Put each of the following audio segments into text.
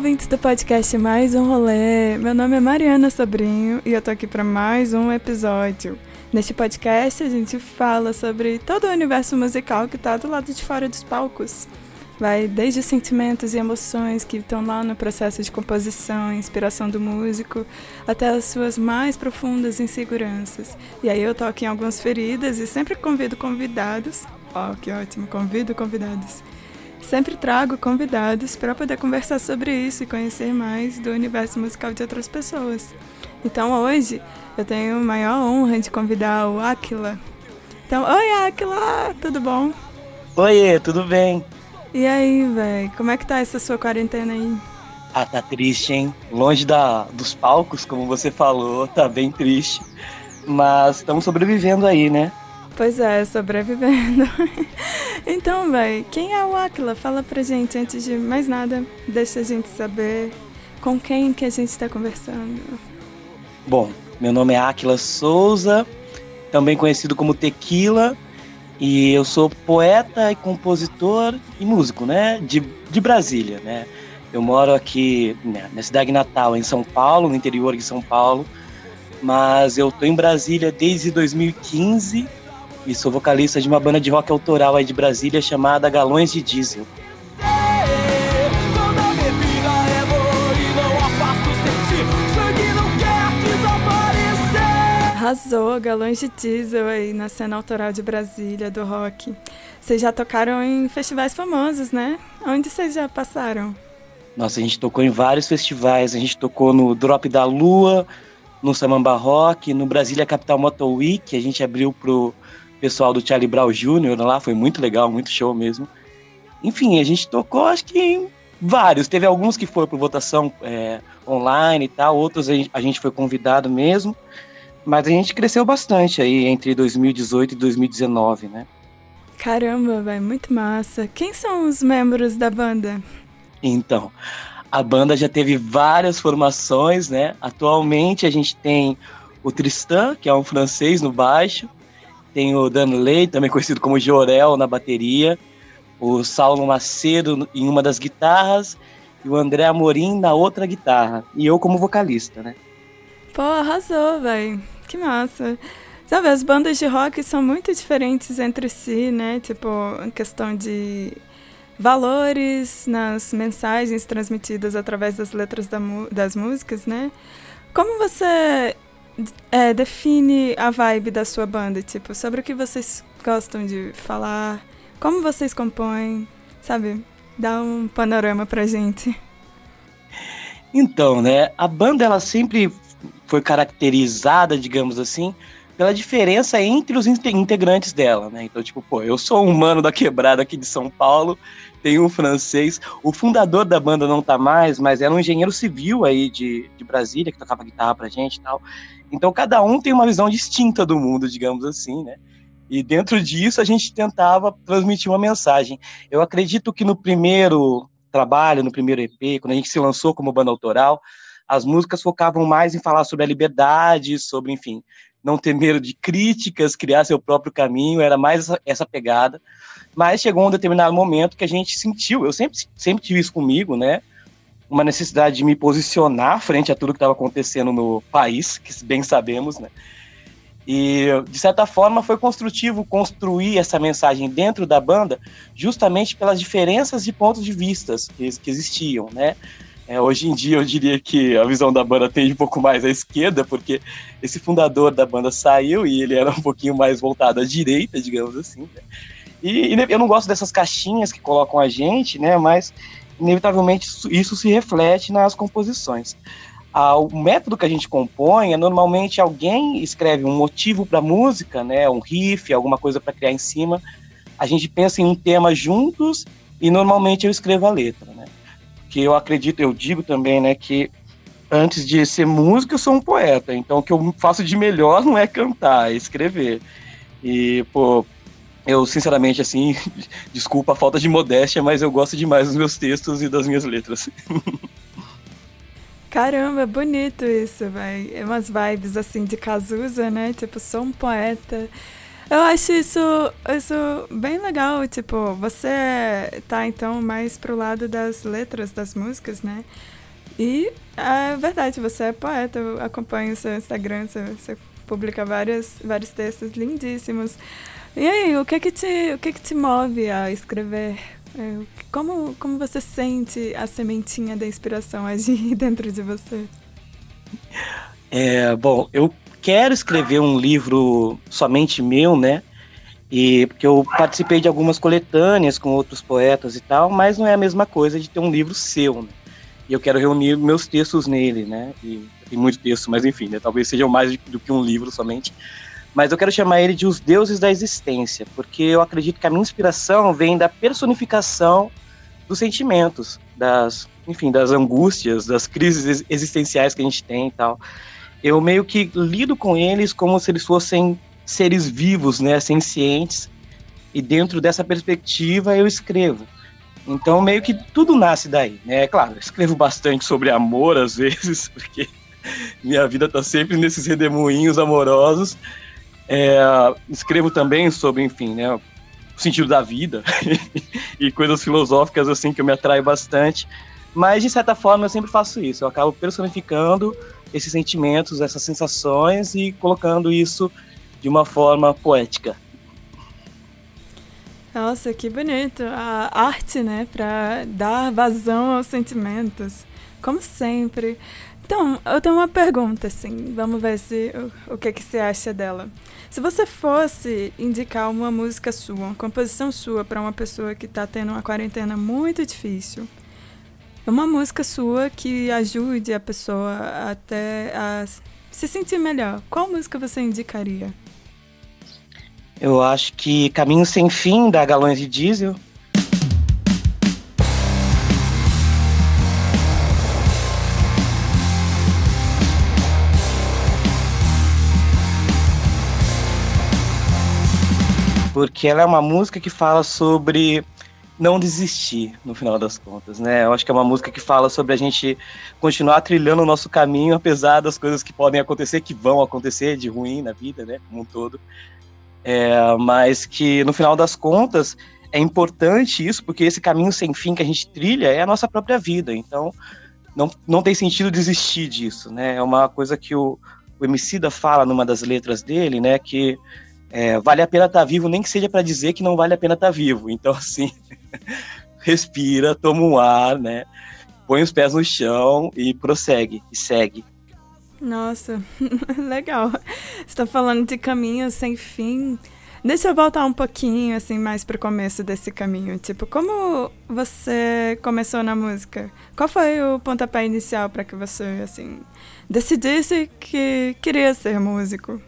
ouvintes do podcast Mais um Rolê. Meu nome é Mariana Sobrinho e eu tô aqui para mais um episódio. Neste podcast a gente fala sobre todo o universo musical que tá do lado de fora dos palcos. Vai desde sentimentos e emoções que estão lá no processo de composição e inspiração do músico, até as suas mais profundas inseguranças. E aí eu toco em algumas feridas e sempre convido convidados. Ó, oh, que ótimo, convido convidados. Sempre trago convidados para poder conversar sobre isso e conhecer mais do universo musical de outras pessoas. Então hoje eu tenho a maior honra de convidar o Aquila. Então, oi Aquila, tudo bom? Oi, tudo bem? E aí, velho, como é que tá essa sua quarentena aí? Ah, tá triste, hein? Longe da, dos palcos, como você falou, tá bem triste. Mas estamos sobrevivendo aí, né? Pois é, sobrevivendo. então, velho, quem é o Aquila? Fala pra gente antes de mais nada. Deixa a gente saber com quem que a gente tá conversando. Bom, meu nome é Aquila Souza, também conhecido como Tequila. E eu sou poeta e compositor e músico, né? De, de Brasília, né? Eu moro aqui né, na cidade natal, em São Paulo, no interior de São Paulo. Mas eu tô em Brasília desde 2015 e sou vocalista de uma banda de rock autoral aí de Brasília chamada Galões de Diesel. Arrasou, galões de diesel aí na cena autoral de Brasília, do rock. Vocês já tocaram em festivais famosos, né? Onde vocês já passaram? Nossa, a gente tocou em vários festivais. A gente tocou no Drop da Lua, no Samamba Rock, no Brasília Capital Motor Week. A gente abriu pro pessoal do Charlie Brown Jr. lá, foi muito legal, muito show mesmo. Enfim, a gente tocou acho que vários. Teve alguns que foram por votação é, online e tal, outros a gente, a gente foi convidado mesmo. Mas a gente cresceu bastante aí entre 2018 e 2019, né? Caramba, vai muito massa. Quem são os membros da banda? Então, a banda já teve várias formações, né? Atualmente a gente tem o Tristan, que é um francês no baixo, tem o Danley, também conhecido como Jorel, na bateria, o Saulo Macedo em uma das guitarras e o André Amorim na outra guitarra, e eu como vocalista, né? Pô, arrasou, velho. Que massa. Sabe, as bandas de rock são muito diferentes entre si, né? Tipo, questão de valores nas mensagens transmitidas através das letras da das músicas, né? Como você é, define a vibe da sua banda? Tipo, sobre o que vocês gostam de falar? Como vocês compõem? Sabe? Dá um panorama pra gente. Então, né? A banda, ela sempre foi caracterizada, digamos assim, pela diferença entre os integrantes dela, né? Então, tipo, pô, eu sou um humano da quebrada aqui de São Paulo, tenho um francês. O fundador da banda não tá mais, mas era um engenheiro civil aí de, de Brasília, que tocava guitarra pra gente e tal. Então, cada um tem uma visão distinta do mundo, digamos assim, né? E dentro disso, a gente tentava transmitir uma mensagem. Eu acredito que no primeiro trabalho, no primeiro EP, quando a gente se lançou como banda autoral, as músicas focavam mais em falar sobre a liberdade, sobre, enfim, não ter medo de críticas, criar seu próprio caminho, era mais essa, essa, pegada. Mas chegou um determinado momento que a gente sentiu, eu sempre, sempre tive isso comigo, né? Uma necessidade de me posicionar frente a tudo que estava acontecendo no país, que bem sabemos, né? E, de certa forma, foi construtivo construir essa mensagem dentro da banda, justamente pelas diferenças de pontos de vista que, que existiam, né? É, hoje em dia eu diria que a visão da banda tende um pouco mais à esquerda, porque esse fundador da banda saiu e ele era um pouquinho mais voltado à direita, digamos assim. Né? E, e, eu não gosto dessas caixinhas que colocam a gente, né? Mas inevitavelmente isso se reflete nas composições. Ah, o método que a gente compõe é normalmente alguém escreve um motivo para a música, né? Um riff, alguma coisa para criar em cima. A gente pensa em um tema juntos e normalmente eu escrevo a letra, né? que eu acredito, eu digo também, né, que antes de ser músico, eu sou um poeta. Então, o que eu faço de melhor não é cantar, é escrever. E, pô, eu, sinceramente, assim, desculpa a falta de modéstia, mas eu gosto demais dos meus textos e das minhas letras. Caramba, bonito isso, velho. É umas vibes, assim, de Cazuza, né? Tipo, sou um poeta. Eu acho isso, isso bem legal. Tipo, você tá então mais pro lado das letras das músicas, né? E é verdade, você é poeta. Eu acompanho o seu Instagram, você, você publica vários, vários textos lindíssimos. E aí, o que que te, o que que te move a escrever? É, como, como você sente a sementinha da inspiração agir dentro de você? É, bom, eu quero escrever um livro somente meu, né? E porque eu participei de algumas coletâneas com outros poetas e tal, mas não é a mesma coisa de ter um livro seu, né? E eu quero reunir meus textos nele, né? E tem muitos textos, mas enfim, né? Talvez sejam mais do que um livro somente. Mas eu quero chamar ele de os deuses da existência, porque eu acredito que a minha inspiração vem da personificação dos sentimentos, das, enfim, das angústias, das crises existenciais que a gente tem e tal eu meio que lido com eles como se eles fossem seres vivos, né, sencientes, e dentro dessa perspectiva eu escrevo. Então meio que tudo nasce daí, né? É claro, escrevo bastante sobre amor às vezes, porque minha vida tá sempre nesses redemoinhos amorosos. É, escrevo também sobre, enfim, né, o sentido da vida e coisas filosóficas assim que me atraio bastante. Mas de certa forma eu sempre faço isso, eu acabo personificando esses sentimentos, essas sensações e colocando isso de uma forma poética. Nossa, que bonito. A arte, né, para dar vazão aos sentimentos, como sempre. Então, eu tenho uma pergunta, assim, vamos ver se o, o que, que você acha dela. Se você fosse indicar uma música sua, uma composição sua para uma pessoa que está tendo uma quarentena muito difícil, uma música sua que ajude a pessoa até a se sentir melhor. Qual música você indicaria? Eu acho que Caminho Sem Fim, da Galões de Diesel. Porque ela é uma música que fala sobre não desistir, no final das contas, né? Eu acho que é uma música que fala sobre a gente continuar trilhando o nosso caminho, apesar das coisas que podem acontecer, que vão acontecer de ruim na vida, né? Como um todo. É, mas que, no final das contas, é importante isso, porque esse caminho sem fim que a gente trilha é a nossa própria vida. Então, não, não tem sentido desistir disso, né? É uma coisa que o, o Emicida fala numa das letras dele, né? Que é, vale a pena estar tá vivo, nem que seja para dizer que não vale a pena estar tá vivo. Então, assim, respira, toma um ar, né? Põe os pés no chão e prossegue, e segue. Nossa, legal. Você está falando de caminho sem fim. Deixa eu voltar um pouquinho, assim, mais pro começo desse caminho. Tipo, como você começou na música? Qual foi o pontapé inicial para que você, assim, decidisse que queria ser músico?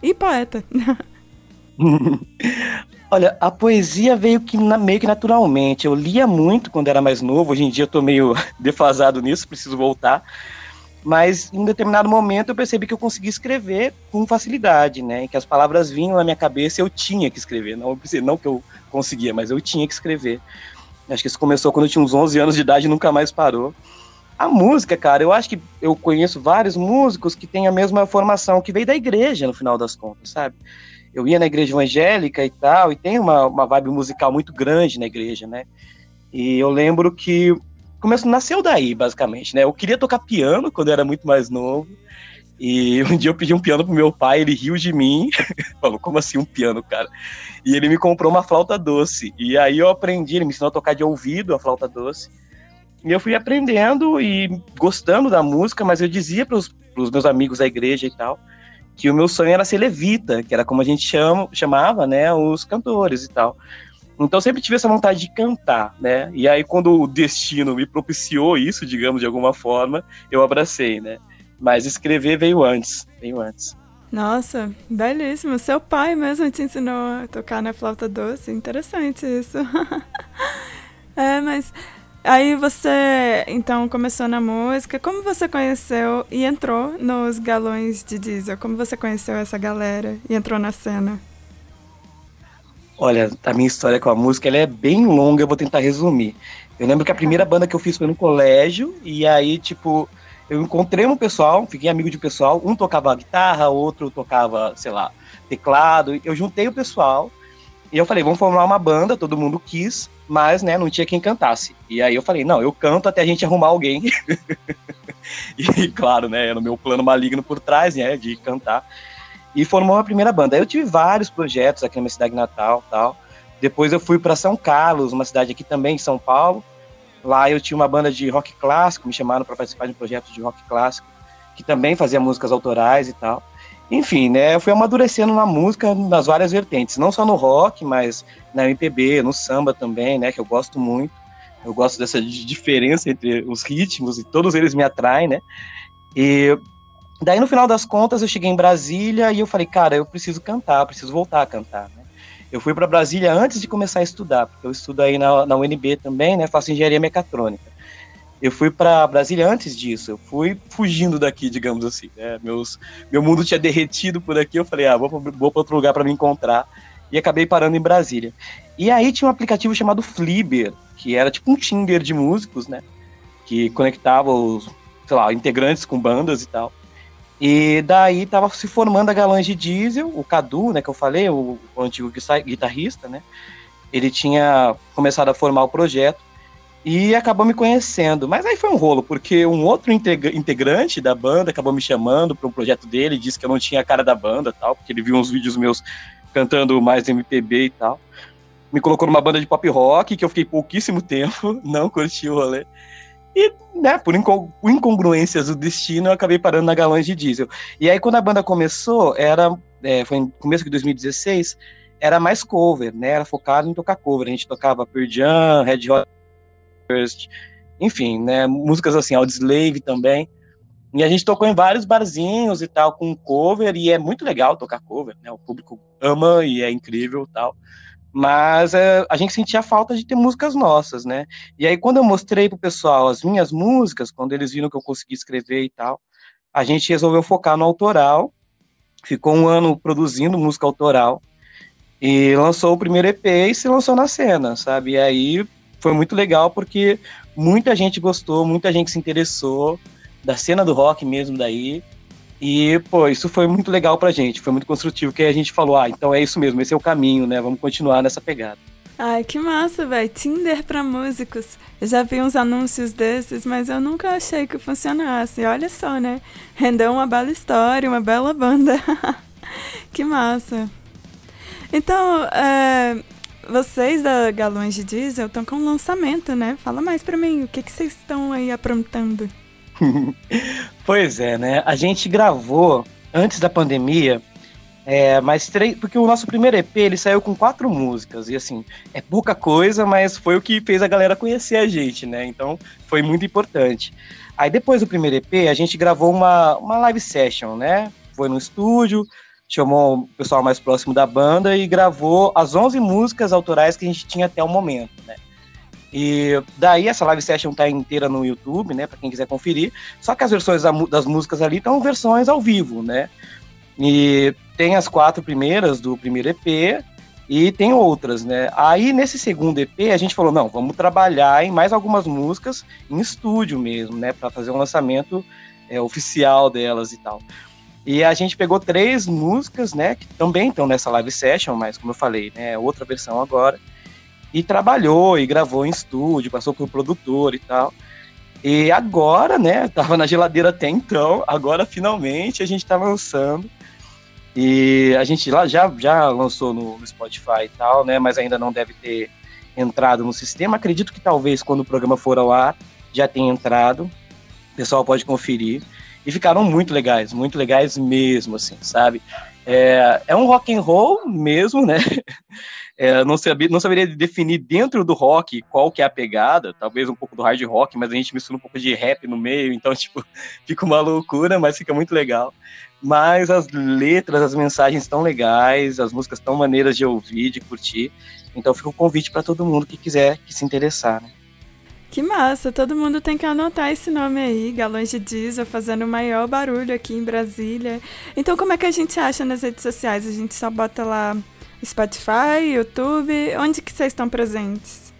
E poeta. Olha, a poesia veio que na, meio que naturalmente. Eu lia muito quando era mais novo, hoje em dia eu tô meio defasado nisso, preciso voltar. Mas em um determinado momento eu percebi que eu conseguia escrever com facilidade, né? Que as palavras vinham na minha cabeça e eu tinha que escrever. Não, não que eu conseguia, mas eu tinha que escrever. Acho que isso começou quando eu tinha uns 11 anos de idade e nunca mais parou. A música, cara, eu acho que eu conheço vários músicos que têm a mesma formação, que veio da igreja, no final das contas, sabe? Eu ia na igreja evangélica e tal, e tem uma, uma vibe musical muito grande na igreja, né? E eu lembro que começou, nasceu daí, basicamente, né? Eu queria tocar piano quando eu era muito mais novo. E um dia eu pedi um piano pro meu pai, ele riu de mim. Falou, como assim um piano, cara? E ele me comprou uma flauta doce. E aí eu aprendi, ele me ensinou a tocar de ouvido a flauta doce. E eu fui aprendendo e gostando da música, mas eu dizia pros, pros meus amigos da igreja e tal, que o meu sonho era ser levita, que era como a gente chama, chamava, né, os cantores e tal. Então sempre tive essa vontade de cantar, né? E aí quando o destino me propiciou isso, digamos de alguma forma, eu abracei, né? Mas escrever veio antes, veio antes. Nossa, belíssimo. Seu pai mesmo te ensinou a tocar na flauta doce. Interessante isso. é, mas Aí você, então, começou na música. Como você conheceu e entrou nos galões de diesel? Como você conheceu essa galera e entrou na cena? Olha, a minha história com a música ela é bem longa, eu vou tentar resumir. Eu lembro que a primeira banda que eu fiz foi no colégio, e aí, tipo, eu encontrei um pessoal, fiquei amigo de pessoal, um tocava guitarra, outro tocava, sei lá, teclado. Eu juntei o pessoal e eu falei, vamos formar uma banda, todo mundo quis, mas, né, não tinha quem cantasse. E aí eu falei, não, eu canto até a gente arrumar alguém. e, claro, né, era o meu plano maligno por trás, né, de cantar. E formou a primeira banda. Aí eu tive vários projetos aqui na minha cidade natal, tal. Depois eu fui para São Carlos, uma cidade aqui também, em São Paulo. Lá eu tinha uma banda de rock clássico, me chamaram para participar de um projeto de rock clássico, que também fazia músicas autorais e tal. Enfim, né, eu fui amadurecendo na música nas várias vertentes, não só no rock, mas na MPB, no samba também, né, que eu gosto muito. Eu gosto dessa diferença entre os ritmos e todos eles me atraem, né? E daí no final das contas eu cheguei em Brasília e eu falei, cara, eu preciso cantar, preciso voltar a cantar, né? Eu fui para Brasília antes de começar a estudar, porque eu estudo aí na, na UNB também, né? Faço engenharia mecatrônica. Eu fui para Brasília antes disso, eu fui fugindo daqui, digamos assim. Né? Meus, meu mundo tinha derretido por aqui, eu falei, ah, vou, vou para outro lugar para me encontrar. E acabei parando em Brasília. E aí tinha um aplicativo chamado Fliber, que era tipo um Tinder de músicos, né? Que conectava os, sei lá, integrantes com bandas e tal. E daí tava se formando a Galãs de Diesel, o Cadu, né, que eu falei, o, o antigo guitarrista, né? Ele tinha começado a formar o projeto e acabou me conhecendo. Mas aí foi um rolo, porque um outro integrante da banda acabou me chamando para um projeto dele, disse que eu não tinha a cara da banda tal, porque ele viu uns vídeos meus cantando mais MPB e tal. Me colocou numa banda de pop rock, que eu fiquei pouquíssimo tempo, não curti o rolê. E, né, por incongruências do destino, eu acabei parando na Galãs de Diesel. E aí, quando a banda começou, era, é, foi no começo de 2016, era mais cover, né? Era focado em tocar cover. A gente tocava Pearl Jam, Red Hot First, enfim, né? Músicas assim, Audioslave também. E a gente tocou em vários barzinhos e tal, com cover, e é muito legal tocar cover, né? O público ama e é incrível tal mas é, a gente sentia falta de ter músicas nossas, né? E aí, quando eu mostrei pro pessoal as minhas músicas, quando eles viram que eu consegui escrever e tal, a gente resolveu focar no autoral, ficou um ano produzindo música autoral, e lançou o primeiro EP e se lançou na cena, sabe? E aí foi muito legal porque muita gente gostou, muita gente se interessou, da cena do rock mesmo daí, e, pô, isso foi muito legal pra gente, foi muito construtivo, que a gente falou, ah, então é isso mesmo, esse é o caminho, né? Vamos continuar nessa pegada. Ai, que massa, velho. Tinder pra músicos. Eu já vi uns anúncios desses, mas eu nunca achei que funcionasse. Olha só, né? Rendeu uma bela história, uma bela banda. que massa. Então, é, vocês da Galões de Diesel estão com lançamento, né? Fala mais pra mim, o que, que vocês estão aí aprontando? pois é, né? A gente gravou antes da pandemia, é, mas três, porque o nosso primeiro EP ele saiu com quatro músicas e assim é pouca coisa, mas foi o que fez a galera conhecer a gente, né? Então foi muito importante. Aí depois do primeiro EP a gente gravou uma, uma live session, né? Foi no estúdio, chamou o pessoal mais próximo da banda e gravou as 11 músicas autorais que a gente tinha até o momento, né? E daí essa live session tá inteira no YouTube, né, para quem quiser conferir. Só que as versões das músicas ali estão versões ao vivo, né? E tem as quatro primeiras do primeiro EP e tem outras, né? Aí nesse segundo EP a gente falou, não, vamos trabalhar em mais algumas músicas em estúdio mesmo, né, para fazer um lançamento é, oficial delas e tal. E a gente pegou três músicas, né, que também estão nessa live session, mas como eu falei, né, outra versão agora e trabalhou e gravou em estúdio, passou por produtor e tal. E agora, né, tava na geladeira até então, agora finalmente a gente tá lançando. E a gente lá já, já lançou no, no Spotify e tal, né, mas ainda não deve ter entrado no sistema. Acredito que talvez quando o programa for ao ar já tenha entrado. O pessoal pode conferir. E ficaram muito legais, muito legais mesmo, assim, sabe? É, é um rock and roll mesmo, né? É, não, sabia, não saberia definir dentro do rock qual que é a pegada, talvez um pouco do hard rock, mas a gente mistura um pouco de rap no meio, então, tipo, fica uma loucura, mas fica muito legal. Mas as letras, as mensagens estão legais, as músicas estão maneiras de ouvir, de curtir. Então fica o convite para todo mundo que quiser que se interessar, né? Que massa! Todo mundo tem que anotar esse nome aí, Galões de Diesel, fazendo o maior barulho aqui em Brasília. Então, como é que a gente acha nas redes sociais? A gente só bota lá Spotify, YouTube, onde que vocês estão presentes?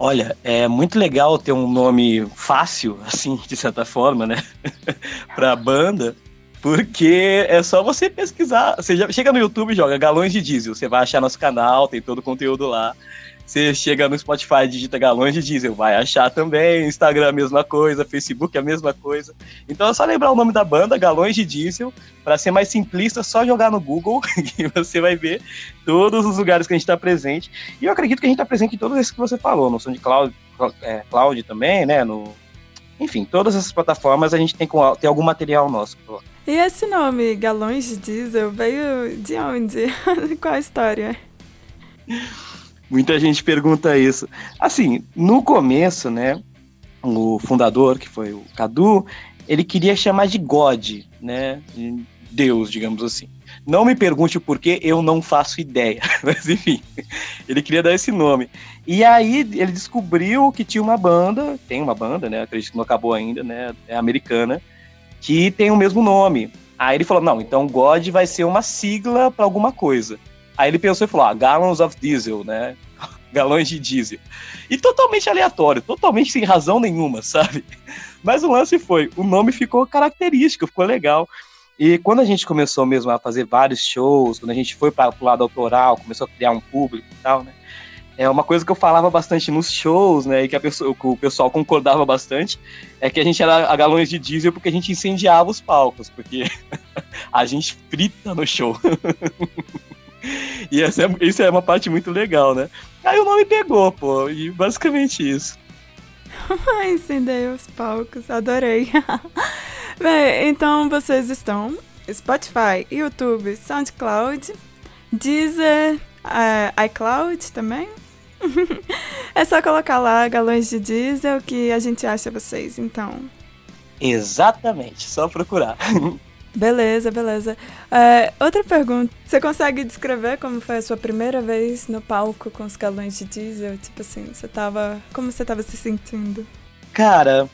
Olha, é muito legal ter um nome fácil, assim, de certa forma, né? pra banda, porque é só você pesquisar. Você já chega no YouTube e joga galões de diesel. Você vai achar nosso canal, tem todo o conteúdo lá. Você chega no Spotify, digita galões de diesel, vai achar também. Instagram a mesma coisa, Facebook a mesma coisa. Então é só lembrar o nome da banda, Galões de Diesel. Para ser mais simplista, só jogar no Google e você vai ver todos os lugares que a gente está presente. E eu acredito que a gente está presente em todos esses que você falou, no SoundCloud é, Cloud também, né? No, enfim, todas essas plataformas a gente tem, tem algum material nosso. E esse nome, Galões de Diesel, veio de onde? Qual a história? Muita gente pergunta isso. Assim, no começo, né, o fundador, que foi o Cadu, ele queria chamar de God, né, de Deus, digamos assim. Não me pergunte o porquê, eu não faço ideia. Mas enfim, ele queria dar esse nome. E aí ele descobriu que tinha uma banda, tem uma banda, né? Acredito que não acabou ainda, né? É americana, que tem o mesmo nome. Aí ele falou: não, então God vai ser uma sigla para alguma coisa. Aí ele pensou e falou: ah, gallons of diesel, né? Galões de diesel. E totalmente aleatório, totalmente sem razão nenhuma, sabe? Mas o lance foi: o nome ficou característico, ficou legal. E quando a gente começou mesmo a fazer vários shows, quando a gente foi para o lado autoral, começou a criar um público e tal, né? É uma coisa que eu falava bastante nos shows, né? E que, pessoa, que o pessoal concordava bastante, é que a gente era a galões de diesel porque a gente incendiava os palcos, porque a gente frita no show. e essa é, isso é uma parte muito legal, né? Aí o nome pegou, pô, e basicamente isso. Incendiei os palcos, adorei. Bem, então vocês estão Spotify, YouTube, SoundCloud, Deezer, uh, iCloud também. é só colocar lá galões de diesel que a gente acha vocês, então. Exatamente, só procurar. Beleza, beleza. É, outra pergunta. Você consegue descrever como foi a sua primeira vez no palco com os galões de diesel? Tipo assim, você tava. Como você tava se sentindo? Cara,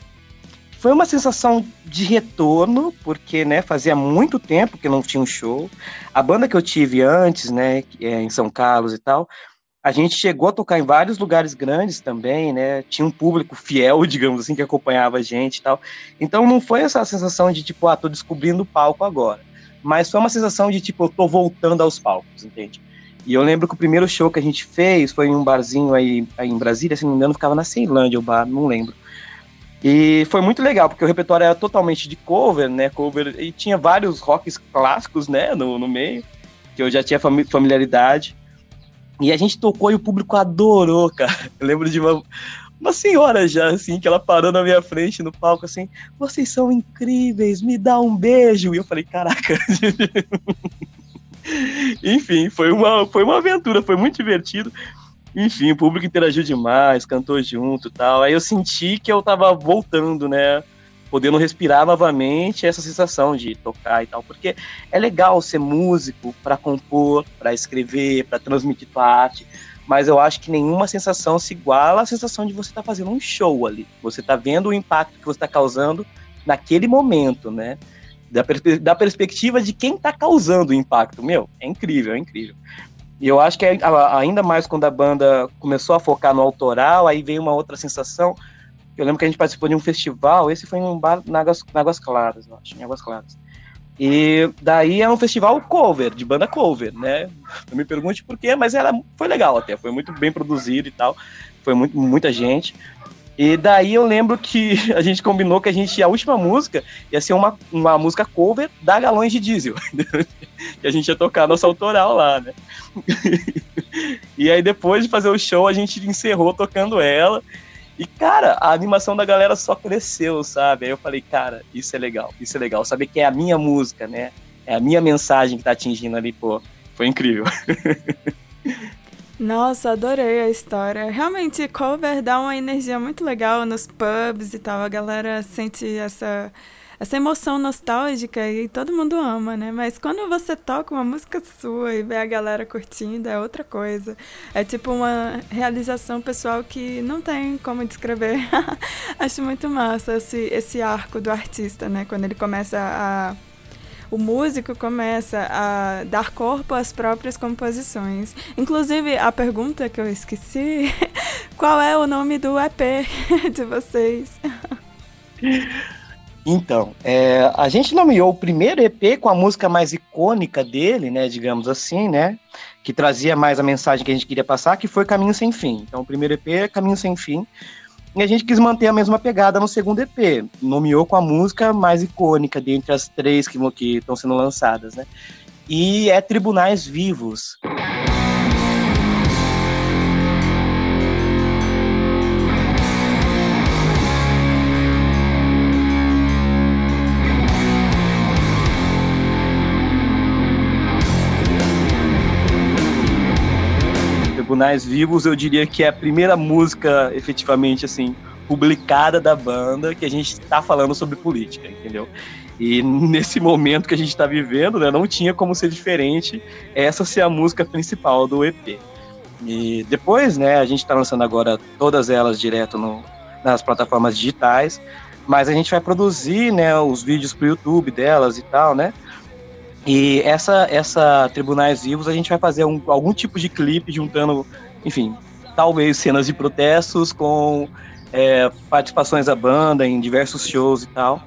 foi uma sensação de retorno, porque, né, fazia muito tempo que não tinha um show. A banda que eu tive antes, né, é em São Carlos e tal, a gente chegou a tocar em vários lugares grandes também, né? Tinha um público fiel, digamos assim, que acompanhava a gente e tal. Então não foi essa sensação de tipo, ah, tô descobrindo o palco agora. Mas foi uma sensação de tipo, eu tô voltando aos palcos, entende? E eu lembro que o primeiro show que a gente fez foi em um barzinho aí, aí em Brasília, se não me engano, ficava na Ceilândia o bar, não lembro. E foi muito legal, porque o repertório era totalmente de cover, né? Cover, e tinha vários rocks clássicos, né, no, no meio, que eu já tinha familiaridade. E a gente tocou e o público adorou, cara. Eu lembro de uma, uma senhora já, assim, que ela parou na minha frente no palco, assim, vocês são incríveis, me dá um beijo. E eu falei, caraca. Enfim, foi uma, foi uma aventura, foi muito divertido. Enfim, o público interagiu demais, cantou junto tal. Aí eu senti que eu tava voltando, né? Podendo respirar novamente essa sensação de tocar e tal, porque é legal ser músico para compor, para escrever, para transmitir tua arte, mas eu acho que nenhuma sensação se iguala à sensação de você estar tá fazendo um show ali. Você está vendo o impacto que você está causando naquele momento, né? Da, da perspectiva de quem está causando o impacto. Meu, é incrível, é incrível. E eu acho que é, ainda mais quando a banda começou a focar no autoral, aí veio uma outra sensação eu lembro que a gente participou de um festival, esse foi em um bar na Águas, na Águas Claras, eu acho, em Águas Claras. E daí é um festival cover, de banda cover, né? Não me pergunte por quê, mas era, foi legal até, foi muito bem produzido e tal. Foi muito, muita gente. E daí eu lembro que a gente combinou que a gente, a última música ia ser uma, uma música cover da Galões de Diesel. que a gente ia tocar nossa autoral lá, né? e aí depois de fazer o show, a gente encerrou tocando ela. E, cara, a animação da galera só cresceu, sabe? Aí eu falei, cara, isso é legal, isso é legal. Saber que é a minha música, né? É a minha mensagem que tá atingindo ali, pô. Foi incrível. Nossa, adorei a história. Realmente, cover dá uma energia muito legal nos pubs e tal. A galera sente essa essa emoção nostálgica e todo mundo ama, né? Mas quando você toca uma música sua e vê a galera curtindo, é outra coisa. É tipo uma realização pessoal que não tem como descrever. Acho muito massa esse, esse arco do artista, né? Quando ele começa a o músico começa a dar corpo às próprias composições. Inclusive, a pergunta que eu esqueci qual é o nome do EP de vocês? Então, é, a gente nomeou o primeiro EP com a música mais icônica dele, né, digamos assim, né, que trazia mais a mensagem que a gente queria passar, que foi Caminho Sem Fim. Então, o primeiro EP é Caminho Sem Fim, e a gente quis manter a mesma pegada no segundo EP, nomeou com a música mais icônica dentre as três que estão sendo lançadas, né, e é Tribunais Vivos. Tribunais Vivos, eu diria que é a primeira música, efetivamente, assim, publicada da banda que a gente está falando sobre política, entendeu? E nesse momento que a gente está vivendo, né, não tinha como ser diferente essa ser a música principal do EP. E depois, né, a gente está lançando agora todas elas direto no, nas plataformas digitais, mas a gente vai produzir, né, os vídeos para o YouTube delas e tal, né? E essa, essa Tribunais Vivos, a gente vai fazer um, algum tipo de clipe juntando, enfim, talvez cenas de protestos com é, participações da banda em diversos shows e tal.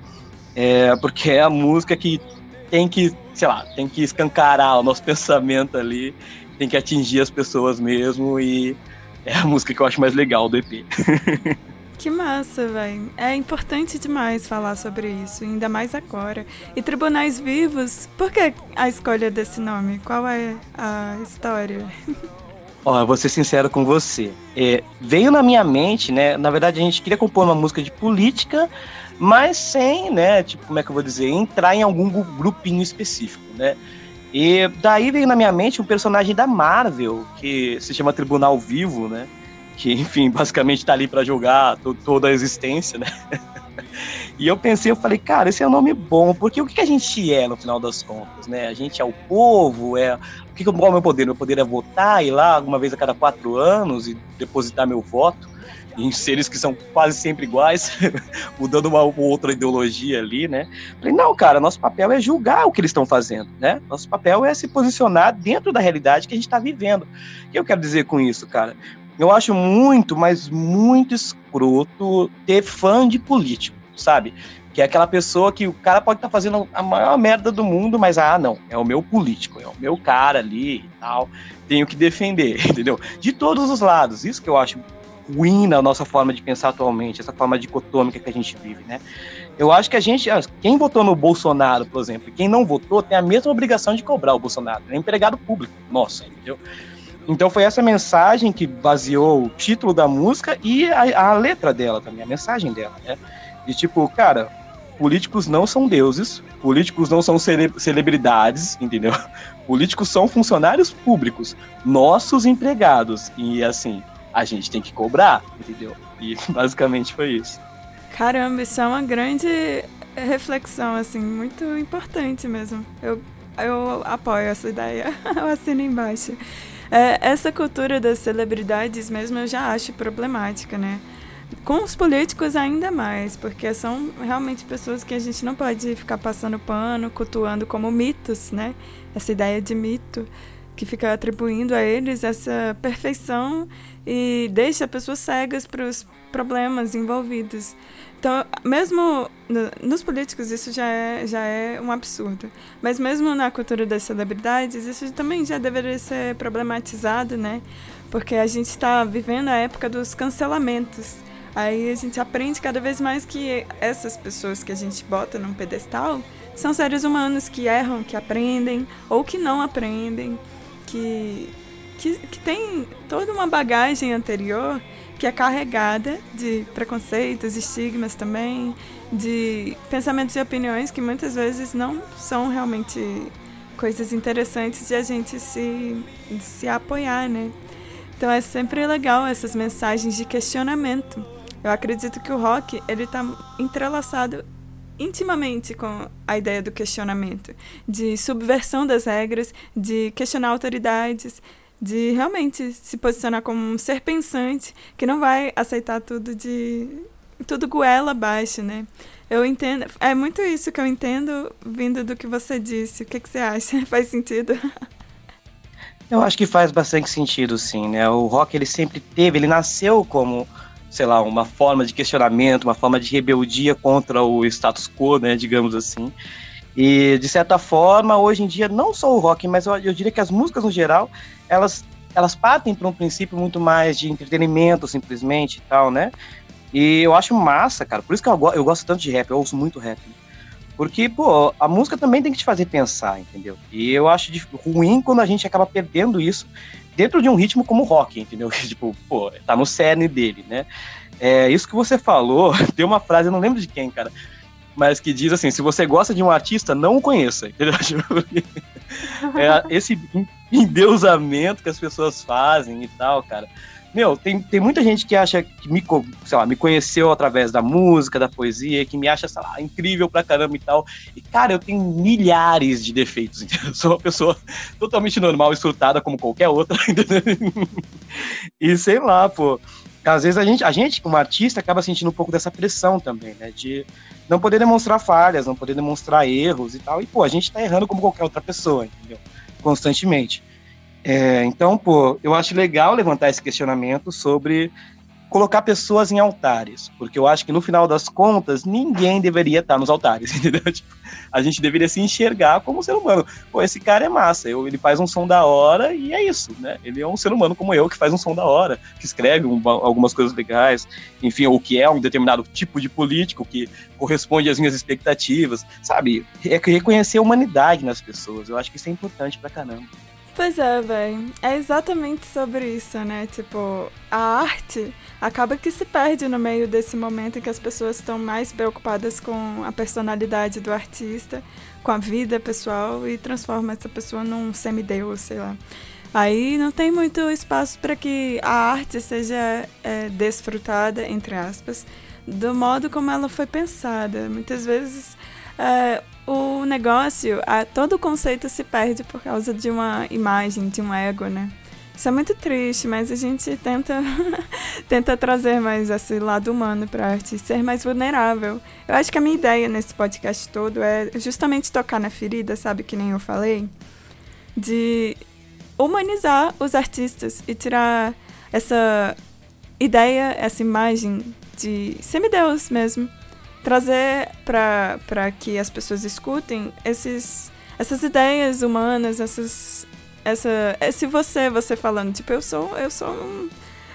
É, porque é a música que tem que, sei lá, tem que escancarar o nosso pensamento ali, tem que atingir as pessoas mesmo e é a música que eu acho mais legal do EP. Que massa, velho. É importante demais falar sobre isso, ainda mais agora. E Tribunais Vivos, por que a escolha desse nome? Qual é a história? Ó, eu vou ser sincero com você. É, veio na minha mente, né? Na verdade, a gente queria compor uma música de política, mas sem, né? Tipo, como é que eu vou dizer? Entrar em algum grupinho específico, né? E daí veio na minha mente um personagem da Marvel, que se chama Tribunal Vivo, né? Que, enfim, basicamente está ali para julgar toda a existência, né? E eu pensei, eu falei, cara, esse é um nome bom, porque o que a gente é no final das contas, né? A gente é o povo, é. O que, qual é o meu poder? Meu poder é votar, ir lá uma vez a cada quatro anos e depositar meu voto em seres que são quase sempre iguais, mudando uma ou outra ideologia ali, né? Falei, não, cara, nosso papel é julgar o que eles estão fazendo, né? Nosso papel é se posicionar dentro da realidade que a gente está vivendo. O que eu quero dizer com isso, cara? Eu acho muito, mas muito escroto ter fã de político, sabe? Que é aquela pessoa que o cara pode estar tá fazendo a maior merda do mundo, mas ah, não, é o meu político, é o meu cara ali e tal. Tenho que defender, entendeu? De todos os lados. Isso que eu acho ruim na nossa forma de pensar atualmente, essa forma dicotômica que a gente vive, né? Eu acho que a gente, ah, quem votou no Bolsonaro, por exemplo, quem não votou, tem a mesma obrigação de cobrar o Bolsonaro, é empregado público, nossa, entendeu? Então foi essa mensagem que baseou o título da música e a, a letra dela também, a mensagem dela, né? De tipo, cara, políticos não são deuses, políticos não são cele celebridades, entendeu? Políticos são funcionários públicos, nossos empregados. E assim, a gente tem que cobrar, entendeu? E basicamente foi isso. Caramba, isso é uma grande reflexão, assim, muito importante mesmo. Eu, eu apoio essa ideia. eu assino embaixo. É, essa cultura das celebridades mesmo eu já acho problemática, né? Com os políticos ainda mais, porque são realmente pessoas que a gente não pode ficar passando pano, cultuando como mitos, né? Essa ideia de mito que fica atribuindo a eles essa perfeição e deixa pessoas cegas para os problemas envolvidos. Então, mesmo no, nos políticos isso já é, já é um absurdo. Mas mesmo na cultura das celebridades, isso também já deveria ser problematizado, né? Porque a gente está vivendo a época dos cancelamentos. Aí a gente aprende cada vez mais que essas pessoas que a gente bota num pedestal são seres humanos que erram, que aprendem ou que não aprendem, que, que, que tem toda uma bagagem anterior que é carregada de preconceitos, estigmas também, de pensamentos e opiniões que muitas vezes não são realmente coisas interessantes de a gente se, se apoiar, né? Então é sempre legal essas mensagens de questionamento. Eu acredito que o rock ele está entrelaçado intimamente com a ideia do questionamento, de subversão das regras, de questionar autoridades, de realmente se posicionar como um ser pensante que não vai aceitar tudo de tudo goela abaixo, né? Eu entendo, é muito isso que eu entendo vindo do que você disse. O que, que você acha? Faz sentido? Eu acho que faz bastante sentido, sim, né? O rock ele sempre teve, ele nasceu como, sei lá, uma forma de questionamento, uma forma de rebeldia contra o status quo, né, digamos assim. E de certa forma, hoje em dia, não só o rock, mas eu, eu diria que as músicas no geral, elas elas partem para um princípio muito mais de entretenimento, simplesmente e tal, né? E eu acho massa, cara. Por isso que eu, eu gosto tanto de rap, eu ouço muito rap. Porque, pô, a música também tem que te fazer pensar, entendeu? E eu acho ruim quando a gente acaba perdendo isso dentro de um ritmo como o rock, entendeu? tipo, pô, tá no cerne dele, né? É, isso que você falou, tem uma frase, eu não lembro de quem, cara, mas que diz assim: se você gosta de um artista, não o conheça? Tipo, é, esse endeusamento que as pessoas fazem e tal, cara. Meu, tem, tem muita gente que acha que me, sei lá, me conheceu através da música, da poesia, que me acha, sei lá, incrível pra caramba e tal. E, cara, eu tenho milhares de defeitos, entendeu? Eu sou uma pessoa totalmente normal, estrutada como qualquer outra, entendeu? E sei lá, pô. Às vezes a gente, a gente, como artista, acaba sentindo um pouco dessa pressão também, né? De não poder demonstrar falhas, não poder demonstrar erros e tal. E, pô, a gente tá errando como qualquer outra pessoa, entendeu? Constantemente. É, então, pô, eu acho legal levantar esse questionamento sobre colocar pessoas em altares, porque eu acho que no final das contas ninguém deveria estar nos altares, entendeu? Tipo, a gente deveria se enxergar como ser humano. Pô, esse cara é massa, eu, ele faz um som da hora e é isso, né? Ele é um ser humano como eu que faz um som da hora, que escreve um, algumas coisas legais, enfim, ou que é um determinado tipo de político que corresponde às minhas expectativas, sabe? É reconhecer a humanidade nas pessoas. Eu acho que isso é importante pra caramba. Pois é, velho. É exatamente sobre isso, né? Tipo, a arte acaba que se perde no meio desse momento em que as pessoas estão mais preocupadas com a personalidade do artista, com a vida pessoal e transforma essa pessoa num semideus, sei lá. Aí não tem muito espaço para que a arte seja é, desfrutada, entre aspas, do modo como ela foi pensada. Muitas vezes é, o negócio, a, todo o conceito se perde por causa de uma imagem, de um ego, né? Isso é muito triste, mas a gente tenta, tenta trazer mais esse lado humano para a arte, ser mais vulnerável. Eu acho que a minha ideia nesse podcast todo é justamente tocar na ferida, sabe, que nem eu falei, de humanizar os artistas e tirar essa ideia, essa imagem de semideus mesmo trazer para que as pessoas escutem esses, essas ideias humanas, essas essa esse você, você falando, tipo, eu sou, eu sou um,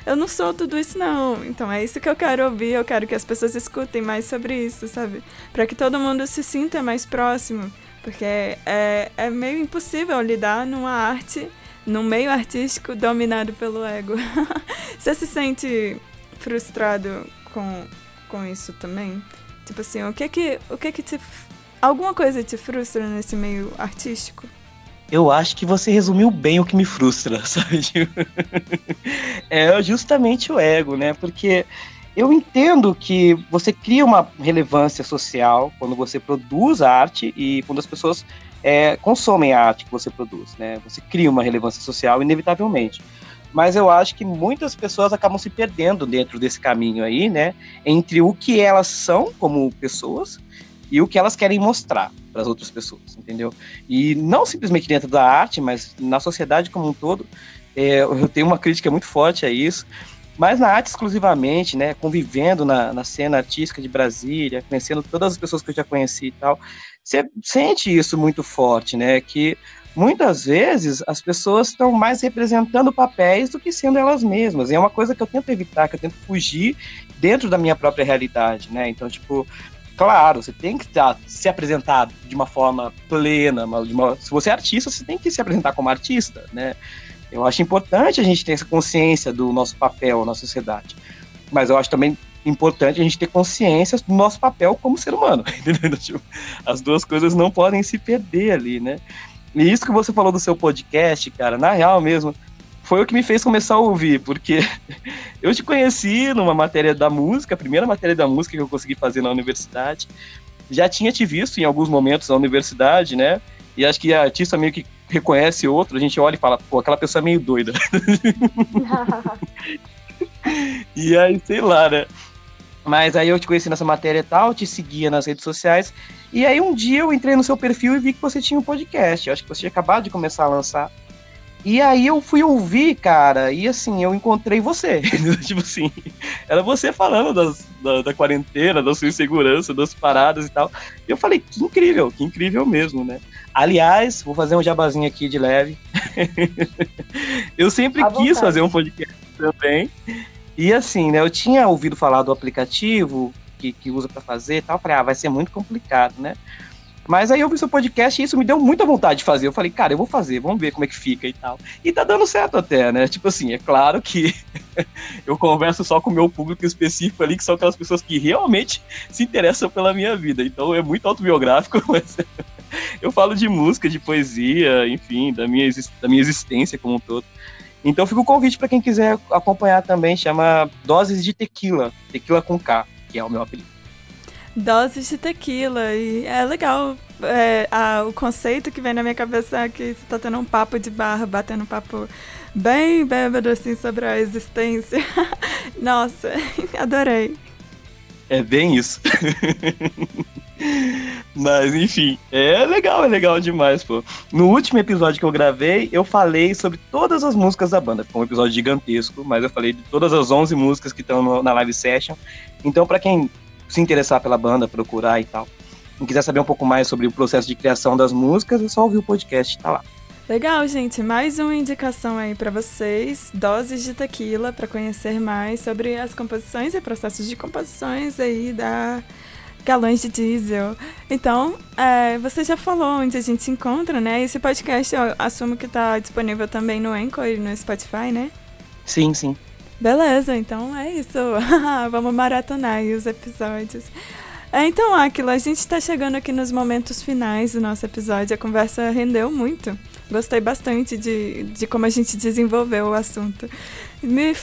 eu não sou tudo isso não. Então é isso que eu quero ouvir, eu quero que as pessoas escutem mais sobre isso, sabe? Para que todo mundo se sinta mais próximo, porque é, é meio impossível lidar numa arte, num meio artístico dominado pelo ego. Você se sente frustrado com, com isso também? Tipo assim, o que que, o que que te... Alguma coisa te frustra nesse meio artístico? Eu acho que você resumiu bem o que me frustra, sabe? é justamente o ego, né? Porque eu entendo que você cria uma relevância social quando você produz arte e quando as pessoas é, consomem a arte que você produz, né? Você cria uma relevância social inevitavelmente mas eu acho que muitas pessoas acabam se perdendo dentro desse caminho aí, né? Entre o que elas são como pessoas e o que elas querem mostrar para as outras pessoas, entendeu? E não simplesmente dentro da arte, mas na sociedade como um todo, é, eu tenho uma crítica muito forte a isso. Mas na arte exclusivamente, né? Convivendo na, na cena artística de Brasília, conhecendo todas as pessoas que eu já conheci e tal, você sente isso muito forte, né? Que muitas vezes as pessoas estão mais representando papéis do que sendo elas mesmas. E é uma coisa que eu tento evitar, que eu tento fugir dentro da minha própria realidade, né? Então, tipo, claro, você tem que tá, se apresentar de uma forma plena, uma, se você é artista, você tem que se apresentar como artista, né? Eu acho importante a gente ter essa consciência do nosso papel na sociedade. Mas eu acho também importante a gente ter consciência do nosso papel como ser humano. Entendeu? Tipo, as duas coisas não podem se perder ali, né? E isso que você falou do seu podcast, cara, na real mesmo, foi o que me fez começar a ouvir, porque eu te conheci numa matéria da música, a primeira matéria da música que eu consegui fazer na universidade. Já tinha te visto em alguns momentos na universidade, né? E acho que a artista meio que reconhece outro, a gente olha e fala, pô, aquela pessoa é meio doida. e aí, sei lá, né? Mas aí eu te conheci nessa matéria e tal, te seguia nas redes sociais. E aí um dia eu entrei no seu perfil e vi que você tinha um podcast. Eu acho que você tinha acabado de começar a lançar. E aí eu fui ouvir, cara, e assim, eu encontrei você. tipo assim, era você falando das, da, da, quarentena, da sua insegurança, das paradas e tal. E eu falei, que incrível, que incrível mesmo, né? Aliás, vou fazer um jabazinho aqui de leve. eu sempre quis fazer um podcast também. E assim, né, eu tinha ouvido falar do aplicativo que, que usa para fazer e tal. Falei, ah, vai ser muito complicado, né? Mas aí eu vi seu podcast e isso me deu muita vontade de fazer. Eu falei, cara, eu vou fazer, vamos ver como é que fica e tal. E tá dando certo até, né? Tipo assim, é claro que eu converso só com o meu público específico ali, que são aquelas pessoas que realmente se interessam pela minha vida. Então é muito autobiográfico, mas eu falo de música, de poesia, enfim, da minha, da minha existência como um todo. Então fica o convite para quem quiser acompanhar também, chama Doses de Tequila, Tequila com K, que é o meu apelido doses de tequila. E é legal. É, a, o conceito que vem na minha cabeça é que você tá tendo um papo de barra, batendo um papo bem bêbado, assim, sobre a existência. Nossa, adorei. É bem isso. Mas enfim, é legal, é legal demais, pô. No último episódio que eu gravei, eu falei sobre todas as músicas da banda. Foi um episódio gigantesco, mas eu falei de todas as 11 músicas que estão na live session. Então, para quem se interessar pela banda, procurar e tal. Quem quiser saber um pouco mais sobre o processo de criação das músicas, é só ouvir o podcast, tá lá. Legal, gente. Mais uma indicação aí para vocês, doses de tequila, para conhecer mais sobre as composições e processos de composições aí da galões de diesel. Então, é, você já falou onde a gente se encontra, né? Esse podcast eu assumo que está disponível também no Anchor e no Spotify, né? Sim, sim. Beleza, então é isso. Vamos maratonar aí os episódios. É, então, Aquila, a gente está chegando aqui nos momentos finais do nosso episódio. A conversa rendeu muito. Gostei bastante de, de como a gente desenvolveu o assunto. Me,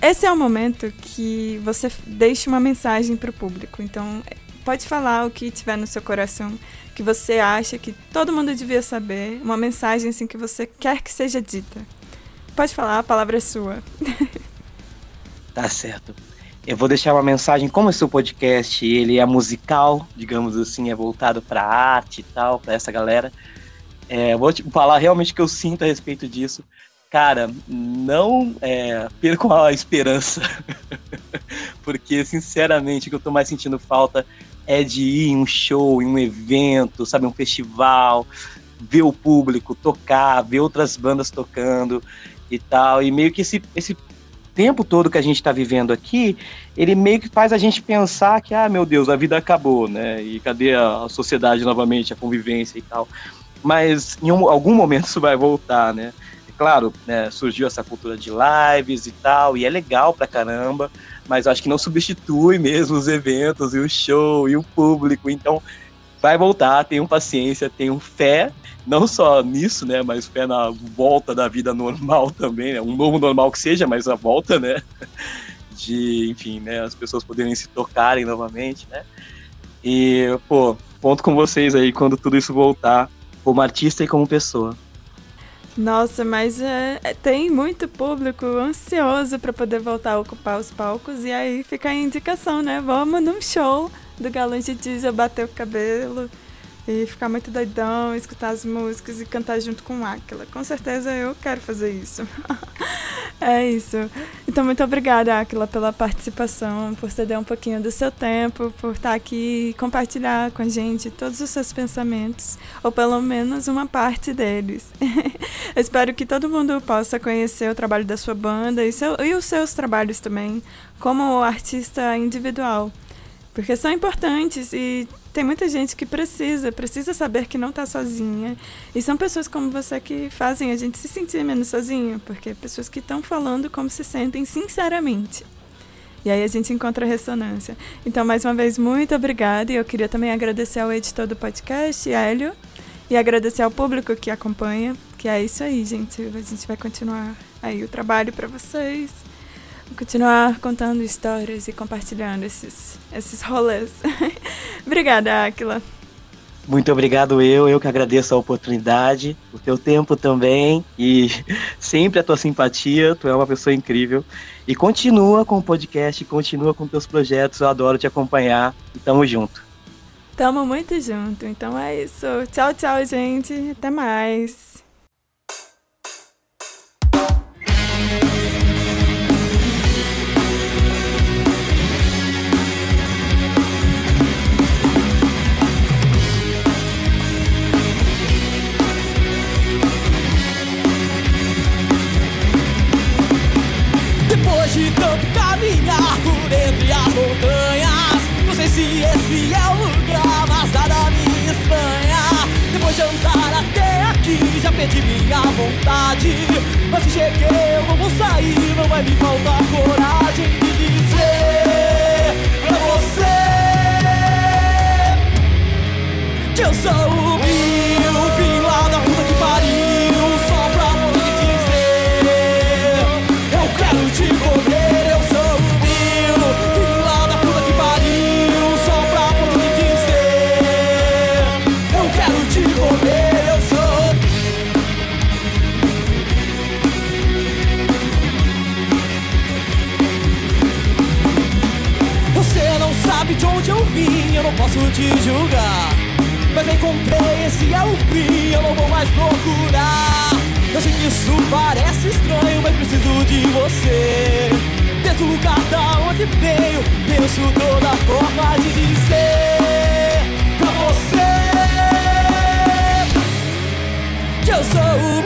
esse é o momento que você deixa uma mensagem para o público. Então, pode falar o que tiver no seu coração, que você acha que todo mundo devia saber. Uma mensagem assim que você quer que seja dita. Pode falar, a palavra é sua. Tá certo. Eu vou deixar uma mensagem, como esse podcast ele é musical, digamos assim, é voltado para arte e tal, para essa galera. É, vou te falar realmente o que eu sinto a respeito disso. Cara, não é, percam a esperança, porque sinceramente o que eu tô mais sentindo falta é de ir em um show, em um evento, sabe, um festival, ver o público tocar, ver outras bandas tocando e tal, e meio que esse, esse tempo todo que a gente está vivendo aqui, ele meio que faz a gente pensar que, ah, meu Deus, a vida acabou, né? E cadê a, sociedade novamente, a convivência e tal. Mas em um, algum momento isso vai voltar, né? Claro, né, surgiu essa cultura de lives e tal, e é legal pra caramba, mas acho que não substitui mesmo os eventos e o show e o público. Então, vai voltar, tenham paciência, tenham fé não só nisso, né, mas fé na volta da vida normal também, né, um novo normal que seja, mas a volta, né, de, enfim, né, as pessoas poderem se tocarem novamente, né, e, pô, ponto com vocês aí quando tudo isso voltar, como artista e como pessoa. Nossa, mas é, é tem muito público ansioso para poder voltar a ocupar os palcos e aí fica a indicação, né? Vamos num show do Galão de Diesel bater o cabelo, e ficar muito doidão, escutar as músicas e cantar junto com Aquila. Com certeza eu quero fazer isso. é isso. Então, muito obrigada, Aquila, pela participação, por ceder um pouquinho do seu tempo, por estar aqui e compartilhar com a gente todos os seus pensamentos, ou pelo menos uma parte deles. eu espero que todo mundo possa conhecer o trabalho da sua banda e, seu, e os seus trabalhos também, como artista individual porque são importantes e tem muita gente que precisa, precisa saber que não está sozinha. E são pessoas como você que fazem a gente se sentir menos sozinho, porque pessoas que estão falando como se sentem sinceramente. E aí a gente encontra ressonância. Então, mais uma vez, muito obrigada. E eu queria também agradecer ao editor do podcast, Hélio, e agradecer ao público que acompanha. Que é isso aí, gente. A gente vai continuar aí o trabalho para vocês continuar contando histórias e compartilhando esses, esses rolês. Obrigada, Aquila. Muito obrigado eu, eu que agradeço a oportunidade, o teu tempo também e sempre a tua simpatia, tu é uma pessoa incrível. E continua com o podcast, continua com teus projetos, eu adoro te acompanhar e tamo junto. Tamo muito junto, então é isso. Tchau, tchau, gente. Até mais. Me faltar coragem de dizer pra você que eu sou posso te julgar. Mas encontrei, esse é o fim, eu não vou mais procurar. Eu sei que isso parece estranho, mas preciso de você. Desde o lugar da onde veio, penso toda forma de dizer pra você que eu sou o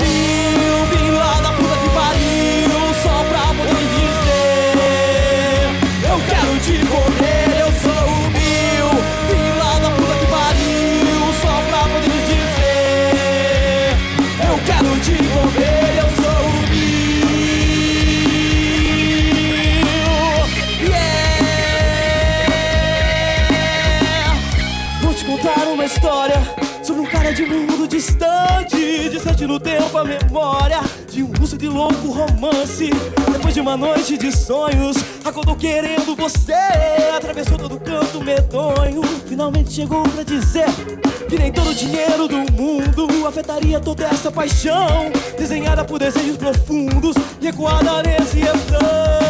sobre um de mundo distante, distante no tempo a memória de um russo de louco romance. Depois de uma noite de sonhos, acordou querendo você, atravessou todo canto medonho. Finalmente chegou pra dizer que nem todo o dinheiro do mundo afetaria toda essa paixão, desenhada por desejos profundos e ecoada nesse refrão.